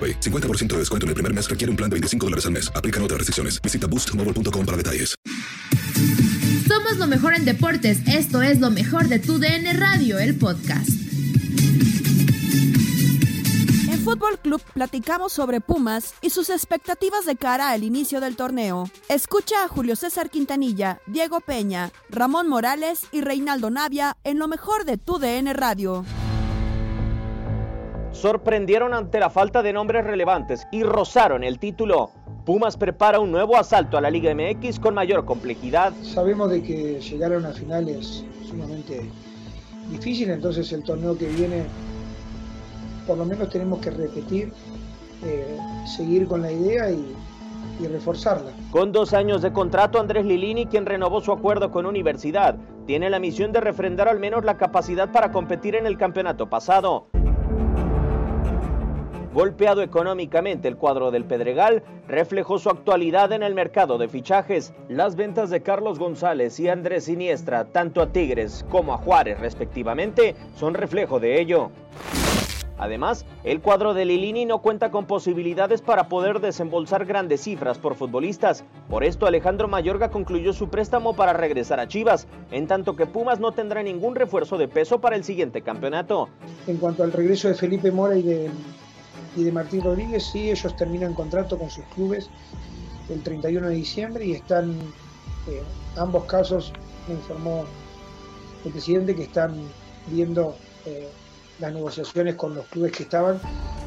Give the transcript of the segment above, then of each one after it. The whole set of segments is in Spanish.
AroPay. 50% de descuento en el primer mes requiere un plan de 25 dólares al mes. Aplican otras restricciones. Visita boostmobile.com para detalles. Somos lo mejor en deportes. Esto es lo mejor de tu DN Radio, el podcast. En Fútbol Club platicamos sobre Pumas y sus expectativas de cara al inicio del torneo. Escucha a Julio César Quintanilla, Diego Peña, Ramón Morales y Reinaldo Navia en lo mejor de tu DN Radio sorprendieron ante la falta de nombres relevantes y rozaron el título. Pumas prepara un nuevo asalto a la Liga MX con mayor complejidad. Sabemos de que llegar a una final es sumamente difícil, entonces el torneo que viene por lo menos tenemos que repetir, eh, seguir con la idea y, y reforzarla. Con dos años de contrato, Andrés Lilini, quien renovó su acuerdo con Universidad, tiene la misión de refrendar al menos la capacidad para competir en el campeonato pasado. Golpeado económicamente, el cuadro del Pedregal reflejó su actualidad en el mercado de fichajes. Las ventas de Carlos González y Andrés Siniestra, tanto a Tigres como a Juárez respectivamente, son reflejo de ello. Además, el cuadro de Lilini no cuenta con posibilidades para poder desembolsar grandes cifras por futbolistas. Por esto, Alejandro Mayorga concluyó su préstamo para regresar a Chivas, en tanto que Pumas no tendrá ningún refuerzo de peso para el siguiente campeonato. En cuanto al regreso de Felipe Mora y de y de Martín Rodríguez, sí, ellos terminan contrato con sus clubes el 31 de diciembre y están, eh, ambos casos, me informó el presidente, que están viendo eh, las negociaciones con los clubes que estaban,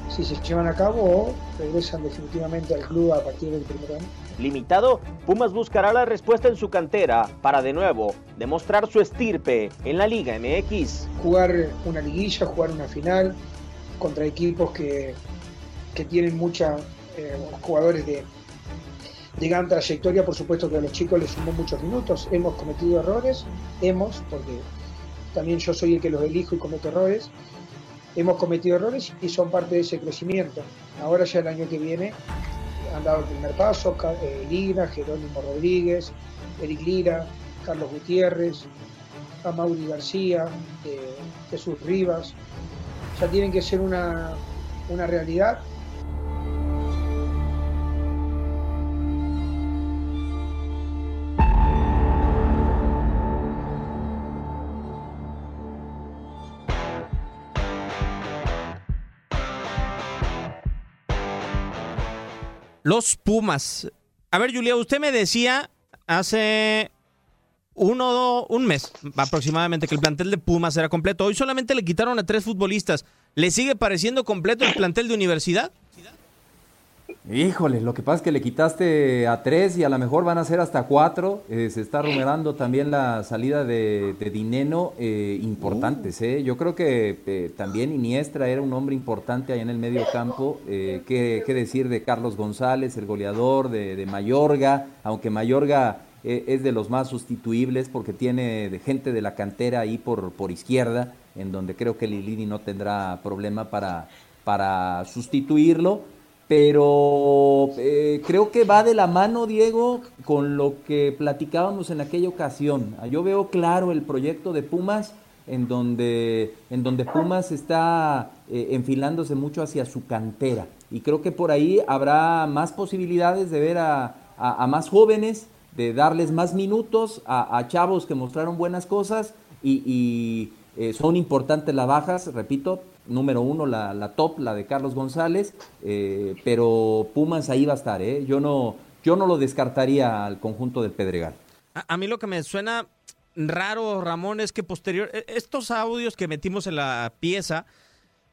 si se llevan a cabo o regresan definitivamente al club a partir del primer año. Limitado, Pumas buscará la respuesta en su cantera para de nuevo demostrar su estirpe en la Liga MX. Jugar una liguilla, jugar una final contra equipos que que tienen muchos eh, jugadores de, gran trayectoria, por supuesto que a los chicos les sumó muchos minutos, hemos cometido errores, hemos, porque también yo soy el que los elijo y cometo errores, hemos cometido errores y son parte de ese crecimiento. Ahora ya el año que viene han dado el primer paso, eh, Lira, Jerónimo Rodríguez, Eric Lira, Carlos Gutiérrez, Amauri García, eh, Jesús Rivas, ya tienen que ser una, una realidad Los Pumas. A ver, Julia, usted me decía hace uno, un mes aproximadamente que el plantel de Pumas era completo. Hoy solamente le quitaron a tres futbolistas. ¿Le sigue pareciendo completo el plantel de universidad? Híjole, lo que pasa es que le quitaste a tres y a lo mejor van a ser hasta cuatro. Eh, se está rumoreando también la salida de, Dineno, eh, importantes. Eh. Yo creo que eh, también Iniestra era un hombre importante ahí en el medio campo. ¿qué, decir de Carlos González, el goleador, de, de Mayorga? Aunque Mayorga es de los más sustituibles porque tiene de gente de la cantera ahí por, por izquierda, en donde creo que Lilini no tendrá problema para, para sustituirlo pero eh, creo que va de la mano, Diego, con lo que platicábamos en aquella ocasión. Yo veo claro el proyecto de Pumas, en donde, en donde Pumas está eh, enfilándose mucho hacia su cantera. Y creo que por ahí habrá más posibilidades de ver a, más jóvenes, de darles más minutos a, chavos que mostraron buenas cosas y, eh, son importantes las bajas, repito, número uno, la, la top, la de Carlos González, eh, pero Pumas ahí va a estar, ¿eh? Yo no, yo no lo descartaría al conjunto del Pedregal. A, mí lo que me suena raro, Ramón, es que posterior, e, estos audios que metimos en la pieza,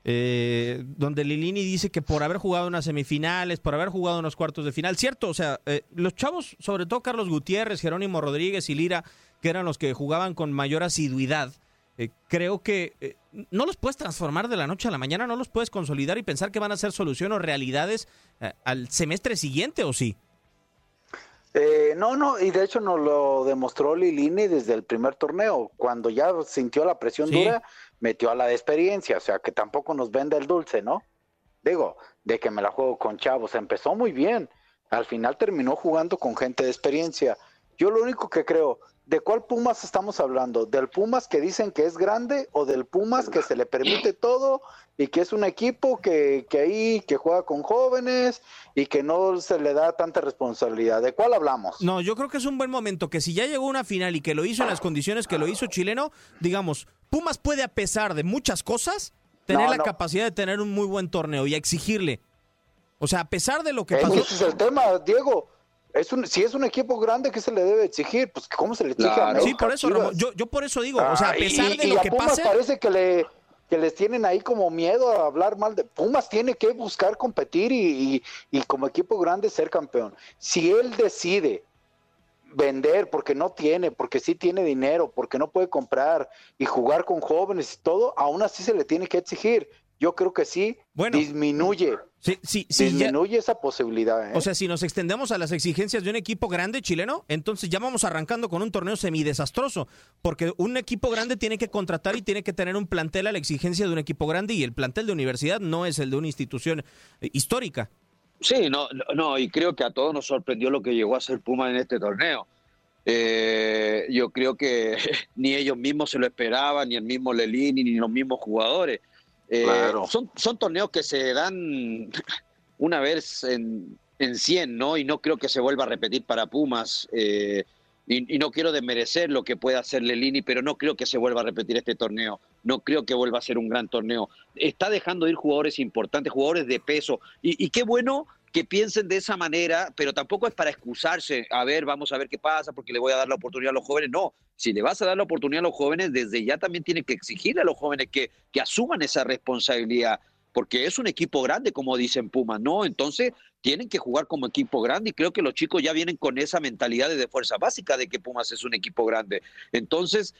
eh, donde Lilini dice que por haber jugado unas semifinales, por haber jugado unos cuartos de final, cierto, o sea, eh, los chavos, sobre todo Carlos Gutiérrez, Jerónimo Rodríguez y Lira, que eran los que jugaban con mayor asiduidad, creo que no los puedes transformar de la noche a la mañana, no los puedes consolidar y pensar que van a ser solución o realidades eh, al semestre siguiente, ¿o sí? Eh, no, no, y de hecho nos lo demostró Lilini desde el primer torneo. Cuando ya sintió la presión dura, metió a la de experiencia, o sea que tampoco nos vende el dulce, ¿no? Digo, de que me la juego con chavos, empezó muy bien. Al final terminó jugando con gente de experiencia. Yo lo único que creo, ¿De cuál Pumas estamos hablando? ¿Del Pumas que dicen que es grande o del Pumas que se le permite todo y que es un equipo que, que ahí que juega con jóvenes y que no se le da tanta responsabilidad? ¿De cuál hablamos? No, yo creo que es un buen momento que si ya llegó una final y que lo hizo en las condiciones que lo hizo chileno, digamos, Pumas puede a pesar de muchas cosas tener la capacidad de tener un muy buen torneo y exigirle. O sea, a pesar de lo que pasó. Ese es el tema, Diego es un, si es un equipo grande, ¿qué se le debe exigir? Pues, ¿cómo se le exige a Sí, por eso, yo, yo por eso digo, o sea, a pesar de lo que Pumas parece que le que les tienen ahí como miedo a hablar mal de Pumas tiene que buscar competir y, y, como equipo grande ser campeón. Si él decide vender porque no tiene, porque sí tiene dinero, porque no puede comprar y jugar con jóvenes y todo, aún así se le tiene que exigir yo creo que sí disminuye. Sí, sí, disminuye esa posibilidad. ¿eh? O sea, si nos extendemos a las exigencias de un equipo grande chileno, entonces ya vamos arrancando con un torneo semidesastroso, porque un equipo grande tiene que contratar y tiene que tener un plantel a la exigencia de un equipo grande y el plantel de universidad no es el de una institución eh, histórica. Sí, no, no, y creo que a todos nos sorprendió lo que llegó a ser Puma en este torneo. Eh, yo creo que ni ellos mismos se lo esperaban, ni el mismo Lelini, ni los mismos jugadores. Eh, son, son torneos que se dan una vez en, en 100, ¿no? Y no creo que se vuelva a repetir para Pumas. Eh, y, no quiero desmerecer lo que pueda hacer Lelini, pero no creo que se vuelva a repetir este torneo. No creo que vuelva a ser un gran torneo. Está dejando ir jugadores importantes, jugadores de peso. Y, y qué bueno que piensen de esa manera, pero tampoco es para excusarse, a ver, vamos a ver qué pasa, porque le voy a dar la oportunidad a los jóvenes. No, si le vas a dar la oportunidad a los jóvenes, desde ya también tiene que exigir a los jóvenes que, que asuman esa responsabilidad, porque es un equipo grande, como dicen Pumas, ¿no? Entonces, tienen que jugar como equipo grande y creo que los chicos ya vienen con esa mentalidad de fuerza básica de que Pumas es un equipo grande. Entonces,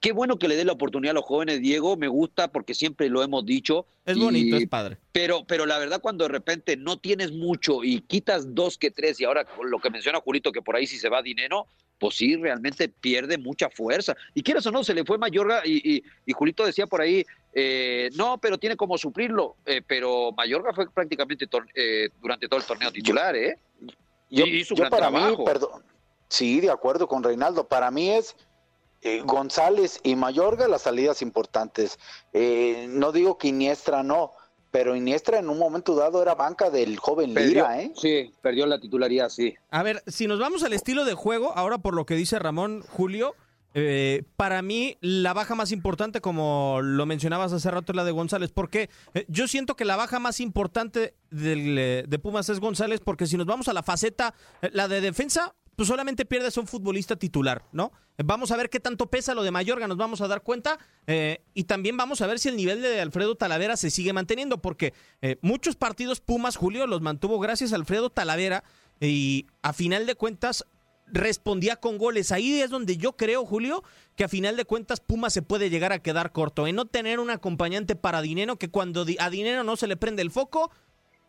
qué bueno que le dé la oportunidad a los jóvenes, Diego, me gusta porque siempre lo hemos dicho. Es bonito, es padre. Pero, pero la verdad cuando de repente no tienes mucho y quitas dos que tres y ahora lo que menciona Julito que por ahí sí se va dinero, pues sí, realmente pierde mucha fuerza. Y quieras o no, se le fue Mayorga y, y, Julito decía por ahí, eh, no, pero tiene como suplirlo, eh, pero Mayorga fue prácticamente eh, durante todo el torneo titular, ¿eh? Yo, hizo yo para mí, perdón, sí, de acuerdo con Reinaldo, para mí es eh, González y Mayorga las salidas importantes. Eh, no digo que Iniestra no, pero Iniestra en un momento dado era banca del joven Lira, ¿eh? Sí, perdió la titularidad, sí. A ver, si nos vamos al estilo de juego, ahora por lo que dice Ramón Julio, eh, para mí la baja más importante, como lo mencionabas hace rato, es la de González, porque yo siento que la baja más importante del, de Pumas es González, porque si nos vamos a la faceta, la de defensa, pues solamente pierdes a un futbolista titular, ¿no? Vamos a ver qué tanto pesa lo de Mayorga, nos vamos a dar cuenta. Eh, y también vamos a ver si el nivel de Alfredo Talavera se sigue manteniendo, porque eh, muchos partidos Pumas, Julio, los mantuvo gracias a Alfredo Talavera. Y a final de cuentas, respondía con goles. Ahí es donde yo creo, Julio, que a final de cuentas Pumas se puede llegar a quedar corto. En no tener un acompañante para Dinero, que cuando a Dinero no se le prende el foco,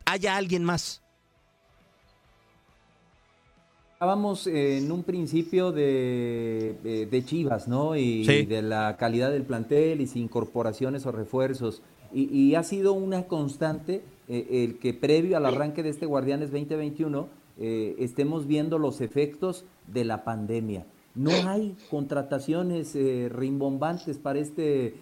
haya alguien más. Hablábamos en un principio de, de, Chivas, ¿no? Y, de la calidad del plantel y sin incorporaciones o refuerzos. Y, ha sido una constante eh, el que previo al arranque de este Guardianes 2021 eh, estemos viendo los efectos de la pandemia. No hay contrataciones eh, rimbombantes para este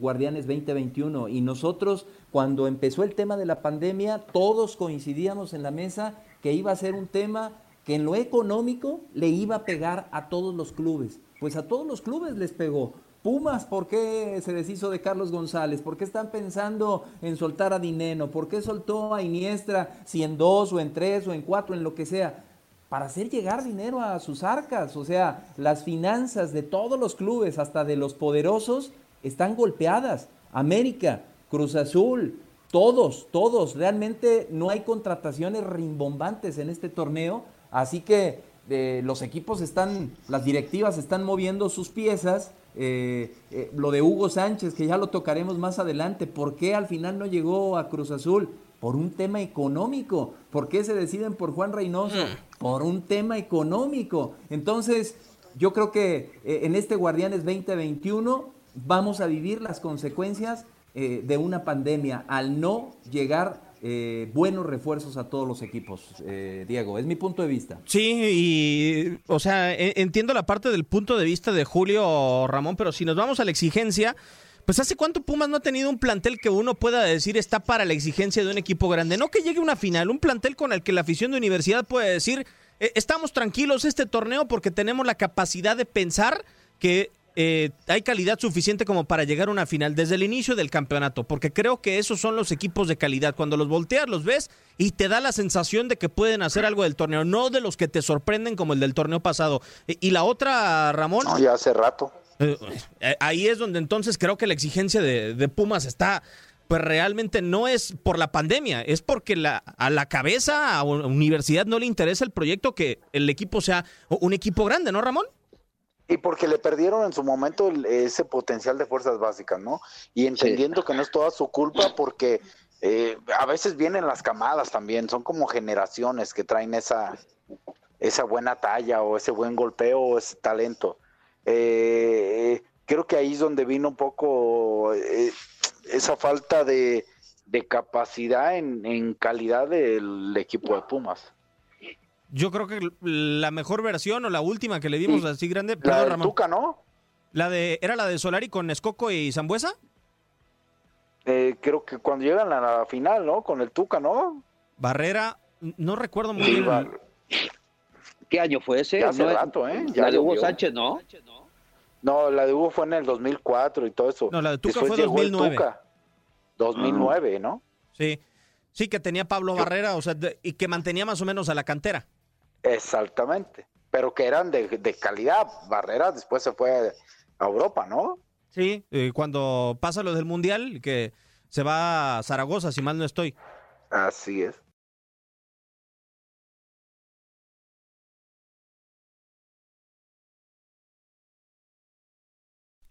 Guardianes 2021 y nosotros cuando empezó el tema de la pandemia todos coincidíamos en la mesa que iba a ser un tema que en lo económico le iba a pegar a todos los clubes. Pues a todos los clubes les pegó. Pumas, ¿por qué se deshizo de Carlos González? ¿Por qué están pensando en soltar a Dineno? ¿Por qué soltó a Iniestra si en dos o en tres o en cuatro, en lo que sea? Para hacer llegar dinero a sus arcas. O sea, las finanzas de todos los clubes, hasta de los poderosos, están golpeadas. América, Cruz Azul, todos, todos. Realmente no hay contrataciones rimbombantes en este torneo Así que eh, los equipos están, las directivas están moviendo sus piezas. Eh, eh, lo de Hugo Sánchez, que ya lo tocaremos más adelante, ¿por qué al final no llegó a Cruz Azul? Por un tema económico. ¿Por qué se deciden por Juan Reynoso? Mm. Por un tema económico. Entonces, yo creo que en este Guardianes 2021 vamos a vivir las consecuencias de una pandemia al no llegar eh, buenos refuerzos a todos los equipos, eh, Diego. Es mi punto de vista. Sí, y o sea, e, entiendo la parte del punto de vista de Julio Ramón, pero si nos vamos a la exigencia, pues hace cuánto Pumas no ha tenido un plantel que uno pueda decir está para la exigencia de un equipo grande. No que llegue una final, un plantel con el que la afición de universidad puede decir, eh, estamos tranquilos este torneo porque tenemos la capacidad de pensar que eh, hay calidad suficiente como para llegar a una final desde el inicio del campeonato, porque creo que esos son los equipos de calidad. Cuando los volteas, los ves y te da la sensación de que pueden hacer algo del torneo, no de los que te sorprenden como el del torneo pasado. Y la otra, Ramón. No, ya hace rato. Eh, eh, ahí es donde entonces creo que la exigencia de, Pumas está pues realmente no es por la pandemia, es porque la, a la cabeza, a la universidad no le interesa el proyecto que el equipo sea un equipo grande, ¿no, Ramón? Y porque le perdieron en su momento ese potencial de fuerzas básicas, ¿no? Y entendiendo que no es toda su culpa porque eh, a veces vienen las camadas también, son como generaciones que traen esa, esa buena talla o ese buen golpeo o ese talento. Eh, creo que ahí es donde vino un poco eh, esa falta de, capacidad en, en calidad del equipo de Pumas. Yo creo que la mejor versión o la última que le dimos así grande. La de Tuca, ¿no? La de, ¿Era la de Solari con Escoco y Zambuesa? Eh, creo que cuando llegan a la final, ¿no? Con el Tuca, ¿no? Barrera, no recuerdo muy bien. ¿Qué año fue ese? hace rato, ¿eh? la de Hugo Sánchez, ¿no? No, la de Hugo fue en el 2004 y todo eso. No, la de Tuca fue 2009. 2009, ¿no? Sí. Sí, que tenía Pablo Barrera, o sea, y que mantenía más o menos a la cantera. Exactamente, pero que eran de, calidad. Barrera después se fue a Europa, ¿no? Sí, eh, cuando pasa lo del Mundial, que se va a Zaragoza, si mal no estoy. Así es.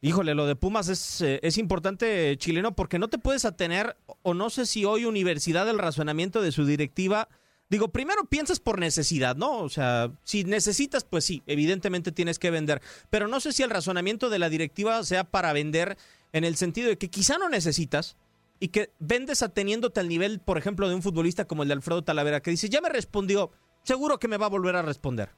Híjole, lo de Pumas es, eh, es importante, chileno, porque no te puedes atener, o no sé si hoy Universidad del razonamiento de su directiva, digo, primero piensas por necesidad, ¿no? O sea, si necesitas, pues sí, evidentemente tienes que vender, pero no sé si el razonamiento de la directiva sea para vender en el sentido de que quizá no necesitas, y que vendes ateniéndote al nivel, por ejemplo, de un futbolista como el de Alfredo Talavera, que dice, ya me respondió, seguro que me va a volver a responder.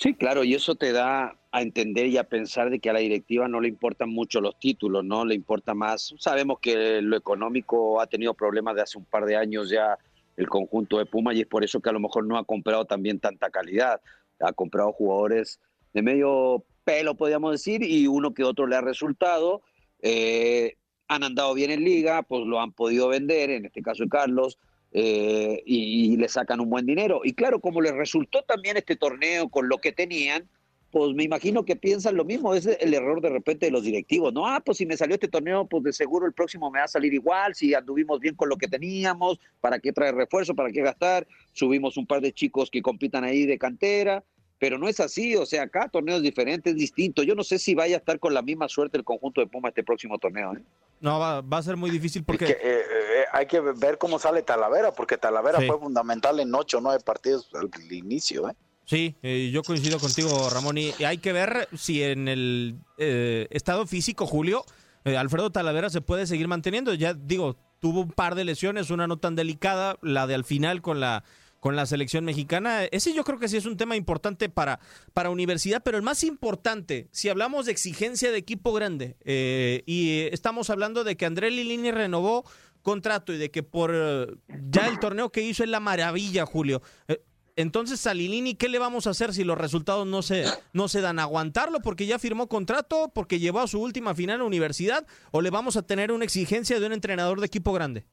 Sí, claro, y eso te da a entender y a pensar de que a la directiva no le importan mucho los títulos, no le importa más. Sabemos que lo económico ha tenido problemas de hace un par de años ya el conjunto de Puma y es por eso que a lo mejor no ha comprado también tanta calidad. Ha comprado jugadores de medio pelo, podríamos decir, y uno que otro le ha resultado. Eh, han andado bien en liga, pues lo han podido vender, en este caso Carlos, eh, y, le sacan un buen dinero. Y claro, como les resultó también este torneo con lo que tenían, pues me imagino que piensan lo mismo, es el error de repente de los directivos, ¿no? Ah, pues si me salió este torneo, pues de seguro el próximo me va a salir igual, si anduvimos bien con lo que teníamos, ¿para qué traer refuerzo? ¿Para qué gastar? Subimos un par de chicos que compitan ahí de cantera, pero no es así, o sea, acá torneos diferentes, distintos. Yo no sé si vaya a estar con la misma suerte el conjunto de Puma este próximo torneo. ¿eh? No, va, a ser muy difícil porque... Eh, eh, hay que ver cómo sale Talavera, porque Talavera fue fundamental en ocho o nueve partidos al inicio. ¿eh? Sí, yo coincido contigo, Ramón, y hay que ver si en el estado físico, Julio, Alfredo Talavera se puede seguir manteniendo. Ya digo, tuvo un par de lesiones, una no tan delicada, la de al final con la con la selección mexicana. Ese yo creo que sí es un tema importante para, para universidad, pero el más importante, si hablamos de exigencia de equipo grande, eh, y estamos hablando de que André Lilini renovó contrato y de que por eh, ya el torneo que hizo es la maravilla, Julio. Eh, entonces a Lilini, ¿qué le vamos a hacer si los resultados no se, no se dan? ¿Aguantarlo porque ya firmó contrato, porque llevó a su última final la universidad? ¿O le vamos a tener una exigencia de un entrenador de equipo grande?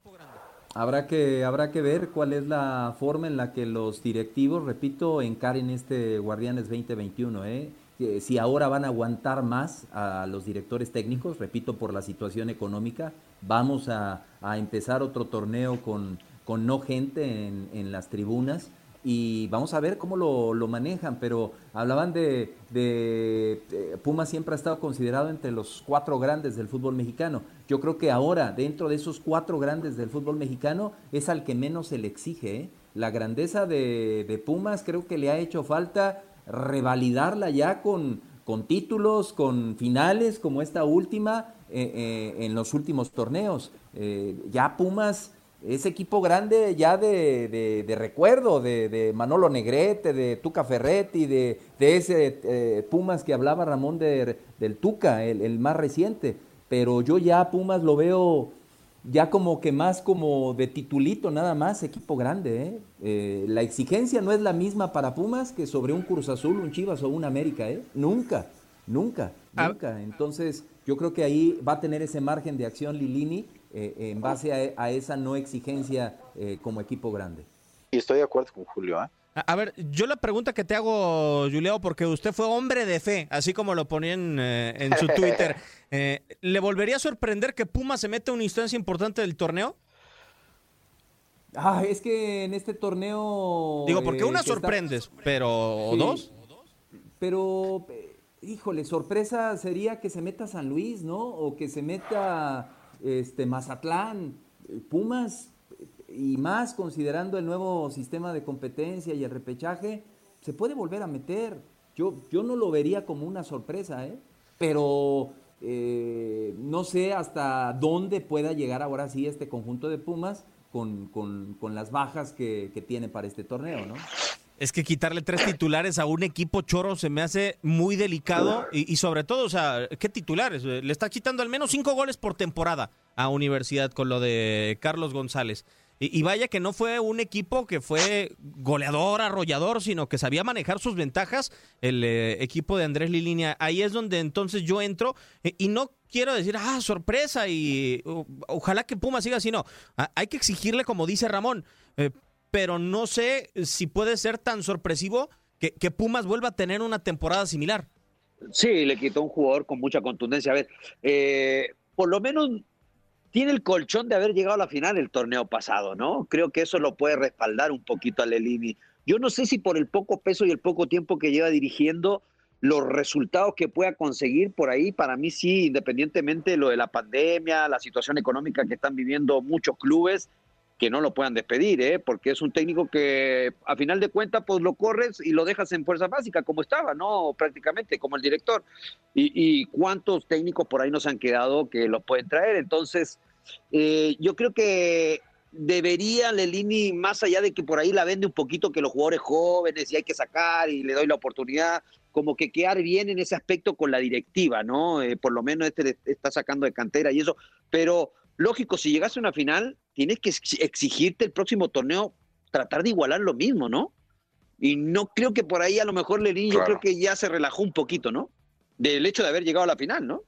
Habrá que, habrá que ver cuál es la forma en la que los directivos, repito, encaren este Guardianes 2021. ¿eh? Si ahora van a aguantar más a los directores técnicos, repito, por la situación económica, vamos a, empezar otro torneo con, con no gente en, en las tribunas y vamos a ver cómo lo, manejan, pero hablaban de, de, Puma siempre ha estado considerado entre los cuatro grandes del fútbol mexicano. Yo creo que ahora, dentro de esos cuatro grandes del fútbol mexicano, es al que menos se le exige. ¿eh? La grandeza de, Pumas creo que le ha hecho falta revalidarla ya con, con títulos, con finales como esta última eh, eh, en los últimos torneos. ya Pumas ese equipo grande ya de, de, recuerdo, de, Manolo Negrete, de Tuca Ferretti, de, ese eh, Pumas que hablaba Ramón del Tuca, el, más reciente. Pero yo ya Pumas lo veo ya como que más como de titulito nada más, equipo grande. ¿eh? Eh, la exigencia no es la misma para Pumas que sobre un Cruz Azul, un Chivas o un América. ¿eh? Nunca, nunca, ah. nunca. Entonces yo creo que ahí va a tener ese margen de acción Lilini eh, en base a, esa no exigencia eh, como equipo grande. Y estoy de acuerdo con Julio. ¿eh? A, ver, yo la pregunta que te hago, Julio, porque usted fue hombre de fe, así como lo ponían en su Twitter, ¿le volvería a sorprender que Puma se mete a una instancia importante del torneo? Ah, es que en este torneo... Digo, porque una sorprendes, pero dos? Pero, híjole, sorpresa sería que se meta San Luis, ¿no? O que se meta este, Mazatlán, Pumas y más considerando el nuevo sistema de competencia y el repechaje, se puede volver a meter. Yo, yo no lo vería como una sorpresa, ¿eh? pero eh, no sé hasta dónde pueda llegar ahora sí este conjunto de Pumas con, con, las bajas que, que tiene para este torneo, ¿no? Es que quitarle tres titulares a un equipo choro se me hace muy delicado y, sobre todo, o sea, ¿qué titulares? Le está quitando al menos cinco goles por temporada a Universidad con lo de Carlos González. Y, vaya que no fue un equipo que fue goleador, arrollador, sino que sabía manejar sus ventajas el eh, equipo de Andrés Lilinia. Ahí es donde entonces yo entro eh, y no quiero decir, ah, sorpresa y ojalá que Puma siga así, no. hay que exigirle, como dice Ramón, eh, pero no sé si puede ser tan sorpresivo que, Pumas vuelva a tener una temporada similar. Sí, le quitó un jugador con mucha contundencia. A ver, eh, por lo menos tiene el colchón de haber llegado a la final el torneo pasado, ¿no? Creo que eso lo puede respaldar un poquito a Lelini. Yo no sé si por el poco peso y el poco tiempo que lleva dirigiendo, los resultados que pueda conseguir por ahí, para mí sí, independientemente de lo de la pandemia, la situación económica que están viviendo muchos clubes, que no lo puedan despedir, ¿eh? porque es un técnico que a final de cuentas pues lo corres y lo dejas en fuerza básica como estaba, ¿no? Prácticamente como el director. Y, cuántos técnicos por ahí nos han quedado que lo pueden traer. Entonces, eh, yo creo que debería Lelini, más allá de que por ahí la vende un poquito, que los jugadores jóvenes y hay que sacar y le doy la oportunidad, como que quedar bien en ese aspecto con la directiva, ¿no? Eh, por lo menos este está sacando de cantera y eso, pero lógico, si llegas a una final, tienes que exigirte el próximo torneo, tratar de igualar lo mismo, ¿no? Y no creo que por ahí a lo mejor Lelini, yo creo que ya se relajó un poquito, ¿no? Del hecho de haber llegado a la final, ¿no?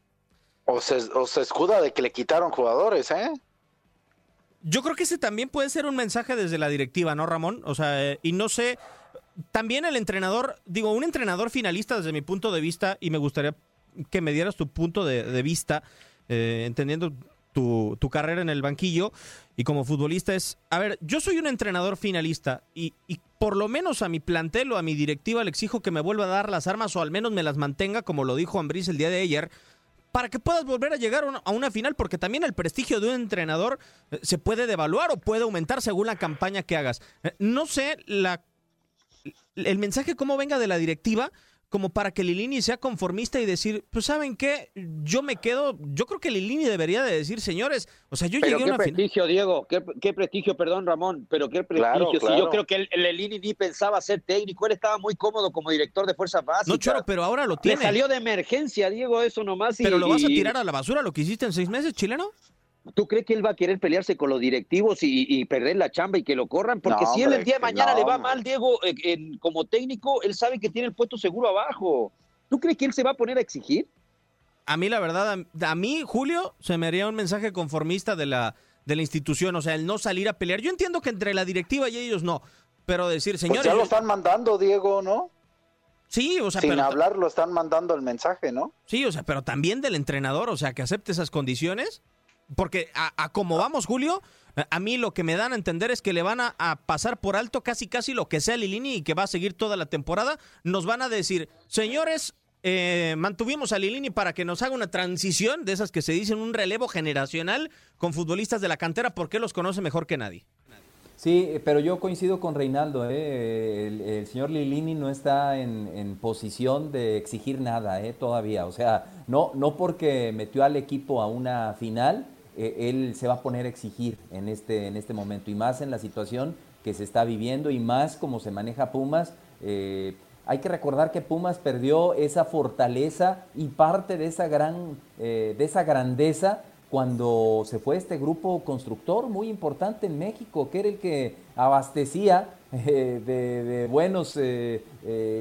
O se, o se escuda de que le quitaron jugadores, ¿eh? Yo creo que ese también puede ser un mensaje desde la directiva, ¿no, Ramón? O sea, eh, y no sé, también el entrenador, digo, un entrenador finalista desde mi punto de vista, y me gustaría que me dieras tu punto de, vista, eh, entendiendo tu, carrera en el banquillo y como futbolista es, a ver, yo soy un entrenador finalista y, por lo menos a mi plantel o a mi directiva le exijo que me vuelva a dar las armas o al menos me las mantenga, como lo dijo Ambris el día de ayer, para que puedas volver a llegar a una final, porque también el prestigio de un entrenador eh, se puede devaluar o puede aumentar según la campaña que hagas. Eh, no sé la, el mensaje cómo venga de la directiva, como para que Lilini sea conformista y decir, pues saben qué, yo me quedo, yo creo que Lilini debería de decir, señores, o sea, yo llegué a una qué prestigio, Diego, qué, prestigio, perdón, Ramón, pero qué prestigio. Si yo creo que el, Lilini ni pensaba ser técnico, él estaba muy cómodo como director de fuerzas básicas. No, Choro, pero ahora lo tiene. Le salió de emergencia, Diego, eso nomás. pero lo vas a tirar a la basura lo que hiciste en seis meses, chileno. ¿Tú crees que él va a querer pelearse con los directivos y, perder la chamba y que lo corran? Porque si él el día de mañana le va mal, Diego, como técnico, él sabe que tiene el puesto seguro abajo. ¿Tú crees que él se va a poner a exigir? A mí, la verdad, a, mí, Julio, se me haría un mensaje conformista de la, de la institución, o sea, el no salir a pelear. Yo entiendo que entre la directiva y ellos no, pero decir, pues señores... ya lo están mandando, Diego, ¿no? Sí, o sea, Sin hablar lo están mandando el mensaje, ¿no? Sí, o sea, pero también del entrenador, o sea, que acepte esas condiciones. Porque a, como vamos, Julio, a mí lo que me dan a entender es que le van a, pasar por alto casi casi lo que sea Lilini y que va a seguir toda la temporada. Nos van a decir, señores, eh, mantuvimos a Lilini para que nos haga una transición de esas que se dicen un relevo generacional con futbolistas de la cantera porque los conoce mejor que nadie. Sí, pero yo coincido con Reinaldo. ¿eh? El, señor Lilini no está en, posición de exigir nada ¿eh? todavía. O sea, no, no porque metió al equipo a una final eh, él se va a poner a exigir en este, en este momento y más en la situación que se está viviendo y más como se maneja Pumas. Eh, hay que recordar que Pumas perdió esa fortaleza y parte de esa gran, eh, de esa grandeza cuando se fue este grupo constructor muy importante en México, que era el que abastecía de, buenos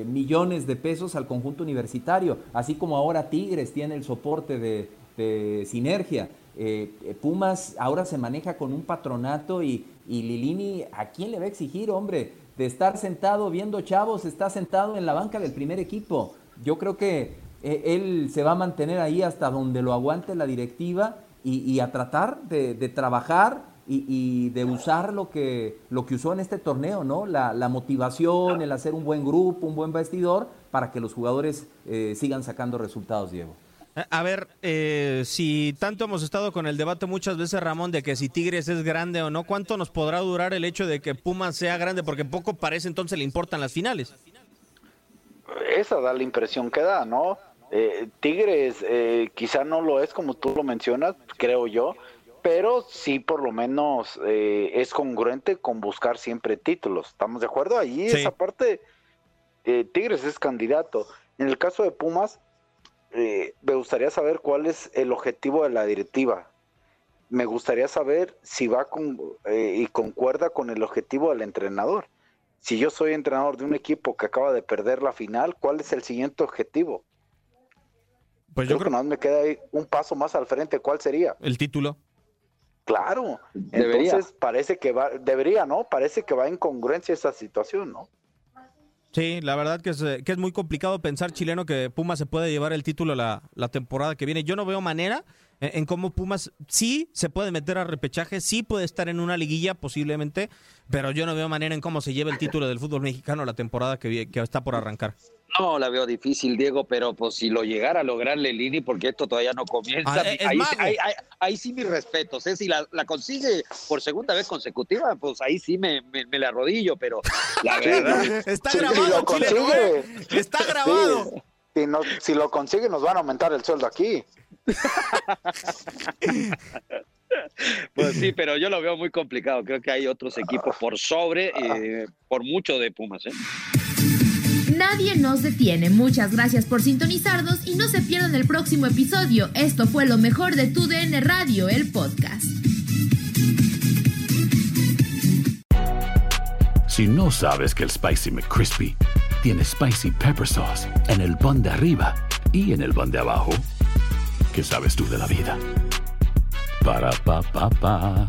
millones de pesos al conjunto universitario, así como ahora Tigres tiene el soporte de, de Sinergia. Eh, eh, Pumas ahora se maneja con un patronato y, Lilini, ¿a quién le va a exigir, hombre? De estar sentado viendo chavos, está sentado en la banca del primer equipo. Yo creo que eh, él se va a mantener ahí hasta donde lo aguante la directiva y, a tratar de, trabajar y, de usar lo que, lo que usó en este torneo, ¿no? La, motivación, el hacer un buen grupo, un buen vestidor, para que los jugadores sigan sacando resultados, Diego. A ver, eh, si tanto hemos estado con el debate muchas veces, Ramón, de que si Tigres es grande o no, ¿cuánto nos podrá durar el hecho de que Pumas sea grande? Porque poco parece entonces le importan las finales. Esa da la impresión que da, ¿no? Eh, Tigres eh, quizá no lo es como tú lo mencionas, creo yo, pero sí por lo menos es congruente con buscar siempre títulos. ¿Estamos de acuerdo? Ahí esa parte, Tigres es candidato. En el caso de Pumas, eh, me gustaría saber cuál es el objetivo de la directiva. Me gustaría saber si va con, eh, y concuerda con el objetivo del entrenador. Si yo soy entrenador de un equipo que acaba de perder la final, ¿cuál es el siguiente objetivo? Pues yo creo, que nada me queda ahí un paso más al frente. ¿Cuál sería? El título. Claro. Entonces parece que va, debería, ¿no? Parece que va en congruencia esa situación, ¿no? Sí, la verdad que es, eh, que es muy complicado pensar chileno que Pumas se puede llevar el título la, la temporada que viene. Yo no veo manera en, cómo Pumas sí se puede meter a repechaje, sí puede estar en una liguilla posiblemente, pero yo no veo manera en cómo se lleve el título del fútbol mexicano la temporada que, que está por arrancar. No, la veo difícil, Diego, pero pues si lo llegara a lograr Lelini, porque esto todavía no comienza, ah, ahí, sí mis respetos. ¿eh? Si la, consigue por segunda vez consecutiva, pues ahí sí me, me, la arrodillo, pero la verdad... Está grabado, ¿eh? Está grabado. Si, si lo consigue, nos van a aumentar el sueldo aquí. Pues sí, pero yo lo veo muy complicado. Creo que hay otros equipos por sobre, eh, por mucho de Pumas. ¿eh? Nadie nos detiene. Muchas gracias por sintonizarnos y no se pierdan el próximo episodio. Esto fue lo mejor de Tu DN Radio, el podcast. Si no sabes que el Spicy McCrispy tiene Spicy Pepper Sauce en el pan de arriba y en el pan de abajo, ¿qué sabes tú de la vida? Para, pa, pa, pa.